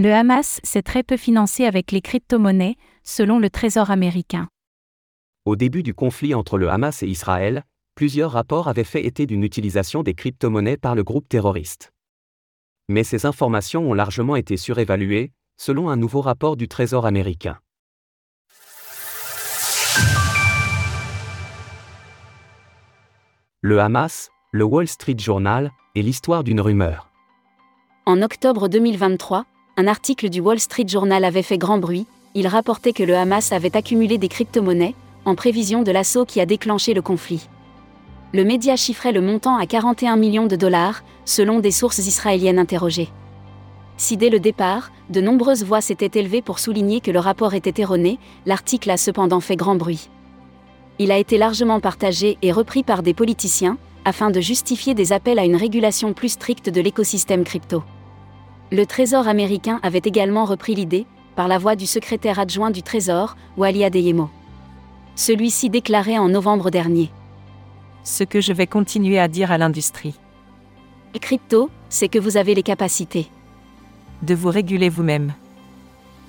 Le Hamas s'est très peu financé avec les crypto-monnaies, selon le Trésor américain. Au début du conflit entre le Hamas et Israël, plusieurs rapports avaient fait état d'une utilisation des crypto-monnaies par le groupe terroriste. Mais ces informations ont largement été surévaluées, selon un nouveau rapport du Trésor américain. Le Hamas, le Wall Street Journal, et l'histoire d'une rumeur. En octobre 2023, un article du Wall Street Journal avait fait grand bruit, il rapportait que le Hamas avait accumulé des crypto-monnaies, en prévision de l'assaut qui a déclenché le conflit. Le média chiffrait le montant à 41 millions de dollars, selon des sources israéliennes interrogées. Si dès le départ, de nombreuses voix s'étaient élevées pour souligner que le rapport était erroné, l'article a cependant fait grand bruit. Il a été largement partagé et repris par des politiciens, afin de justifier des appels à une régulation plus stricte de l'écosystème crypto. Le Trésor américain avait également repris l'idée, par la voix du secrétaire adjoint du Trésor, Wally Adeyemo. Celui-ci déclarait en novembre dernier. Ce que je vais continuer à dire à l'industrie. Crypto, c'est que vous avez les capacités de vous réguler vous-même.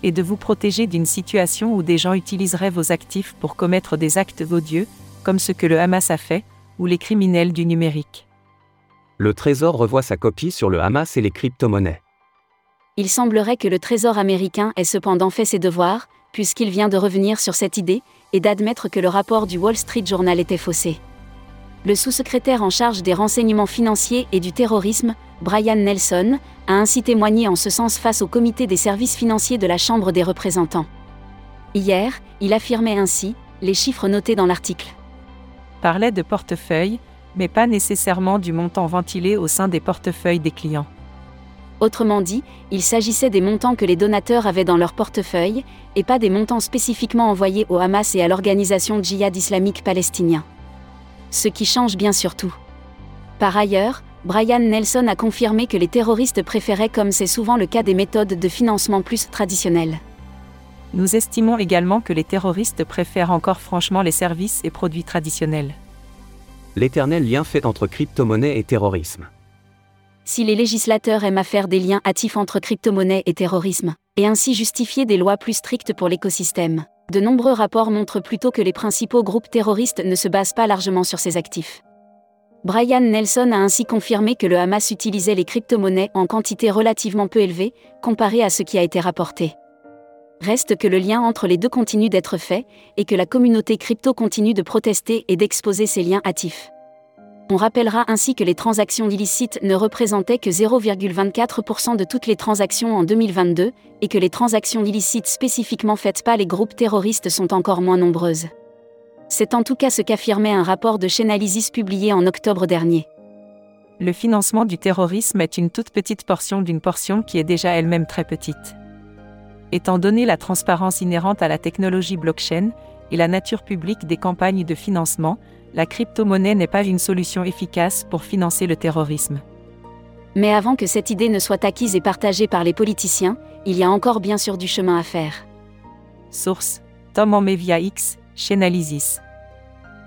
Et de vous protéger d'une situation où des gens utiliseraient vos actifs pour commettre des actes odieux, comme ce que le Hamas a fait, ou les criminels du numérique. Le Trésor revoit sa copie sur le Hamas et les crypto-monnaies. Il semblerait que le Trésor américain ait cependant fait ses devoirs, puisqu'il vient de revenir sur cette idée, et d'admettre que le rapport du Wall Street Journal était faussé. Le sous-secrétaire en charge des renseignements financiers et du terrorisme, Brian Nelson, a ainsi témoigné en ce sens face au comité des services financiers de la Chambre des représentants. Hier, il affirmait ainsi, les chiffres notés dans l'article. Parlait de portefeuille, mais pas nécessairement du montant ventilé au sein des portefeuilles des clients. Autrement dit, il s'agissait des montants que les donateurs avaient dans leur portefeuille, et pas des montants spécifiquement envoyés au Hamas et à l'organisation djihad islamique palestinien ce qui change bien surtout. Par ailleurs, Brian Nelson a confirmé que les terroristes préféraient, comme c'est souvent le cas des méthodes de financement plus traditionnelles. Nous estimons également que les terroristes préfèrent encore franchement les services et produits traditionnels. L'éternel lien fait entre crypto-monnaie et terrorisme. Si les législateurs aiment à faire des liens hâtifs entre crypto-monnaie et terrorisme, et ainsi justifier des lois plus strictes pour l'écosystème, de nombreux rapports montrent plutôt que les principaux groupes terroristes ne se basent pas largement sur ces actifs. Brian Nelson a ainsi confirmé que le Hamas utilisait les crypto-monnaies en quantité relativement peu élevée, comparé à ce qui a été rapporté. Reste que le lien entre les deux continue d'être fait, et que la communauté crypto continue de protester et d'exposer ces liens hâtifs. On rappellera ainsi que les transactions illicites ne représentaient que 0,24% de toutes les transactions en 2022, et que les transactions illicites spécifiquement faites par les groupes terroristes sont encore moins nombreuses. C'est en tout cas ce qu'affirmait un rapport de Chainalysis publié en octobre dernier. Le financement du terrorisme est une toute petite portion d'une portion qui est déjà elle-même très petite. Étant donné la transparence inhérente à la technologie blockchain et la nature publique des campagnes de financement, la crypto-monnaie n'est pas une solution efficace pour financer le terrorisme. Mais avant que cette idée ne soit acquise et partagée par les politiciens, il y a encore bien sûr du chemin à faire. Source Tom en Mevia X, Chainalysis.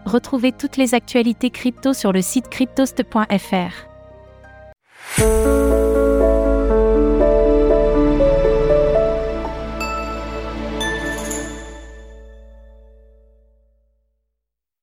Retrouvez toutes les actualités crypto sur le site cryptost.fr.